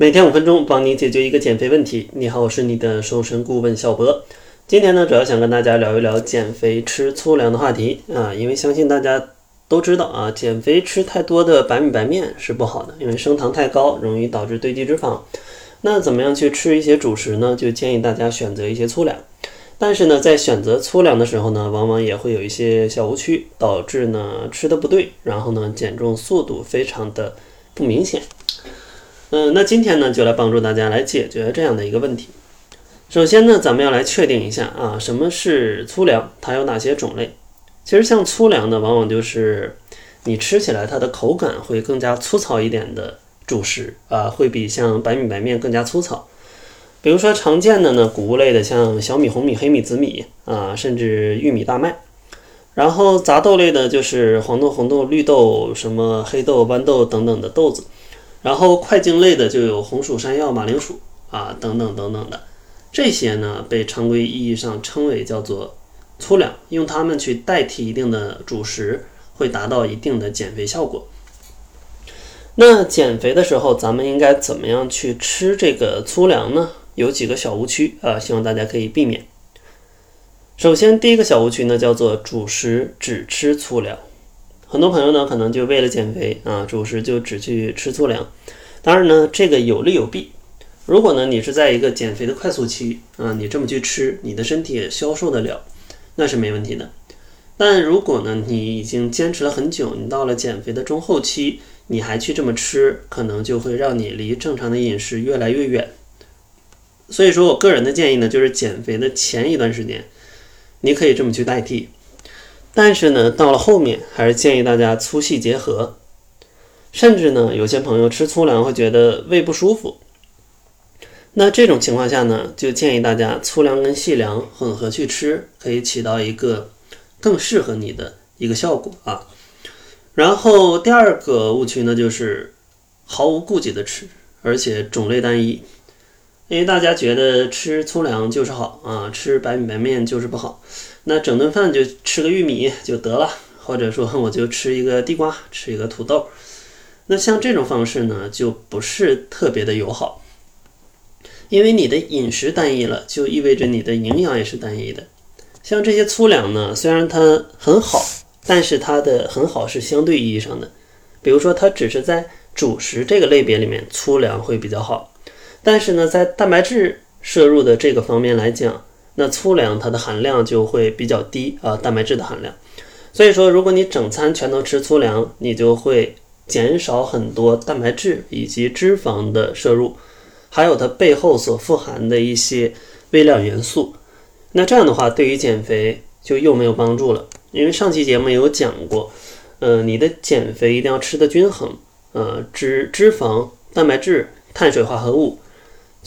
每天五分钟，帮你解决一个减肥问题。你好，我是你的瘦身顾问小博。今天呢，主要想跟大家聊一聊减肥吃粗粮的话题啊，因为相信大家都知道啊，减肥吃太多的白米白面是不好的，因为升糖太高，容易导致堆积脂肪。那怎么样去吃一些主食呢？就建议大家选择一些粗粮。但是呢，在选择粗粮的时候呢，往往也会有一些小误区，导致呢吃的不对，然后呢减重速度非常的不明显。嗯，那今天呢，就来帮助大家来解决这样的一个问题。首先呢，咱们要来确定一下啊，什么是粗粮，它有哪些种类？其实像粗粮呢，往往就是你吃起来它的口感会更加粗糙一点的主食啊，会比像白米白面更加粗糙。比如说常见的呢，谷物类的，像小米、红米、黑米、紫米啊，甚至玉米、大麦。然后杂豆类的，就是黄豆、红豆、绿豆、什么黑豆、豌豆等等的豆子。然后块茎类的就有红薯、山药、马铃薯啊等等等等的，这些呢被常规意义上称为叫做粗粮，用它们去代替一定的主食，会达到一定的减肥效果。那减肥的时候，咱们应该怎么样去吃这个粗粮呢？有几个小误区啊，希望大家可以避免。首先，第一个小误区呢叫做主食只吃粗粮。很多朋友呢，可能就为了减肥啊，主食就只去吃粗粮。当然呢，这个有利有弊。如果呢，你是在一个减肥的快速期啊，你这么去吃，你的身体也消受得了，那是没问题的。但如果呢，你已经坚持了很久，你到了减肥的中后期，你还去这么吃，可能就会让你离正常的饮食越来越远。所以说我个人的建议呢，就是减肥的前一段时间，你可以这么去代替。但是呢，到了后面还是建议大家粗细结合，甚至呢，有些朋友吃粗粮会觉得胃不舒服。那这种情况下呢，就建议大家粗粮跟细粮混合去吃，可以起到一个更适合你的一个效果啊。然后第二个误区呢，就是毫无顾忌的吃，而且种类单一。因为大家觉得吃粗粮就是好啊，吃白米白面就是不好。那整顿饭就吃个玉米就得了，或者说我就吃一个地瓜，吃一个土豆。那像这种方式呢，就不是特别的友好。因为你的饮食单一了，就意味着你的营养也是单一的。像这些粗粮呢，虽然它很好，但是它的很好是相对意义上的。比如说，它只是在主食这个类别里面，粗粮会比较好。但是呢，在蛋白质摄入的这个方面来讲，那粗粮它的含量就会比较低啊，蛋白质的含量。所以说，如果你整餐全都吃粗粮，你就会减少很多蛋白质以及脂肪的摄入，还有它背后所富含的一些微量元素。那这样的话，对于减肥就又没有帮助了。因为上期节目有讲过，呃，你的减肥一定要吃的均衡，呃，脂脂肪、蛋白质、碳水化合物。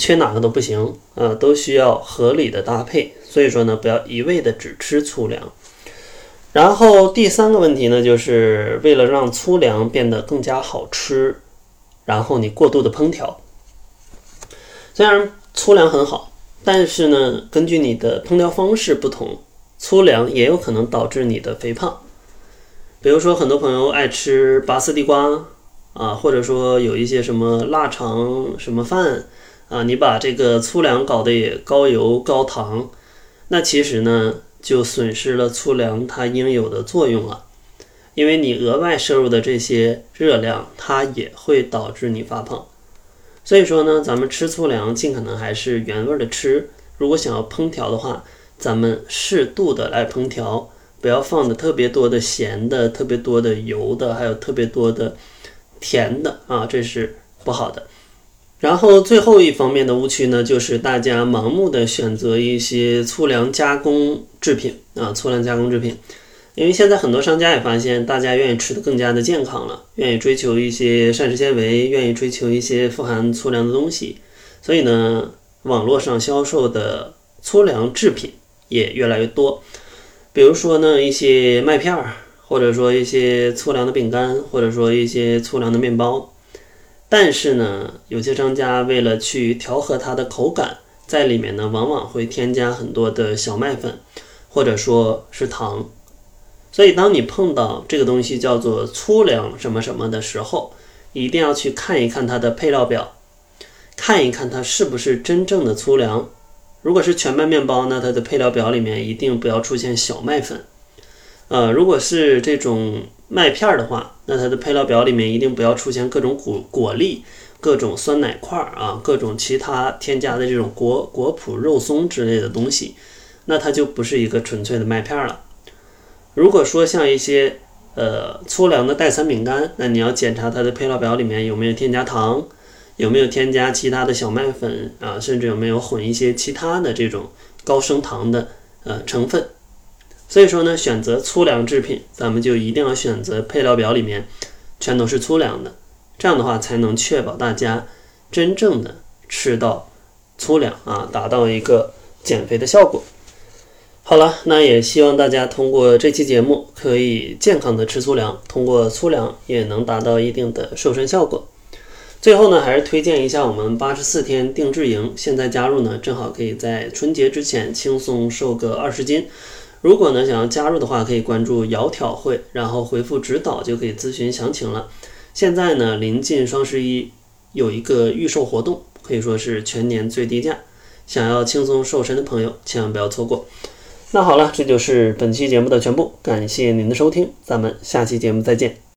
缺哪个都不行啊，都需要合理的搭配。所以说呢，不要一味的只吃粗粮。然后第三个问题呢，就是为了让粗粮变得更加好吃，然后你过度的烹调。虽然粗粮很好，但是呢，根据你的烹调方式不同，粗粮也有可能导致你的肥胖。比如说，很多朋友爱吃拔丝地瓜啊，或者说有一些什么腊肠什么饭。啊，你把这个粗粮搞得也高油高糖，那其实呢就损失了粗粮它应有的作用了，因为你额外摄入的这些热量，它也会导致你发胖。所以说呢，咱们吃粗粮尽可能还是原味的吃。如果想要烹调的话，咱们适度的来烹调，不要放的特别多的咸的、特别多的油的，还有特别多的甜的啊，这是不好的。然后最后一方面的误区呢，就是大家盲目的选择一些粗粮加工制品啊，粗粮加工制品，因为现在很多商家也发现，大家愿意吃的更加的健康了，愿意追求一些膳食纤维，愿意追求一些富含粗粮的东西，所以呢，网络上销售的粗粮制品也越来越多，比如说呢，一些麦片儿，或者说一些粗粮的饼干，或者说一些粗粮的面包。但是呢，有些商家为了去调和它的口感，在里面呢，往往会添加很多的小麦粉，或者说是糖。所以，当你碰到这个东西叫做粗粮什么什么的时候，一定要去看一看它的配料表，看一看它是不是真正的粗粮。如果是全麦面包，那它的配料表里面一定不要出现小麦粉。呃，如果是这种麦片儿的话，那它的配料表里面一定不要出现各种果果粒、各种酸奶块儿啊，各种其他添加的这种果果脯、肉松之类的东西，那它就不是一个纯粹的麦片了。如果说像一些呃粗粮的代餐饼干，那你要检查它的配料表里面有没有添加糖。有没有添加其他的小麦粉啊？甚至有没有混一些其他的这种高升糖的呃成分？所以说呢，选择粗粮制品，咱们就一定要选择配料表里面全都是粗粮的，这样的话才能确保大家真正的吃到粗粮啊，达到一个减肥的效果。好了，那也希望大家通过这期节目可以健康的吃粗粮，通过粗粮也能达到一定的瘦身效果。最后呢，还是推荐一下我们八十四天定制营，现在加入呢，正好可以在春节之前轻松瘦个二十斤。如果呢想要加入的话，可以关注“窈窕会”，然后回复“指导”就可以咨询详情了。现在呢，临近双十一，有一个预售活动，可以说是全年最低价。想要轻松瘦身的朋友，千万不要错过。那好了，这就是本期节目的全部，感谢您的收听，咱们下期节目再见。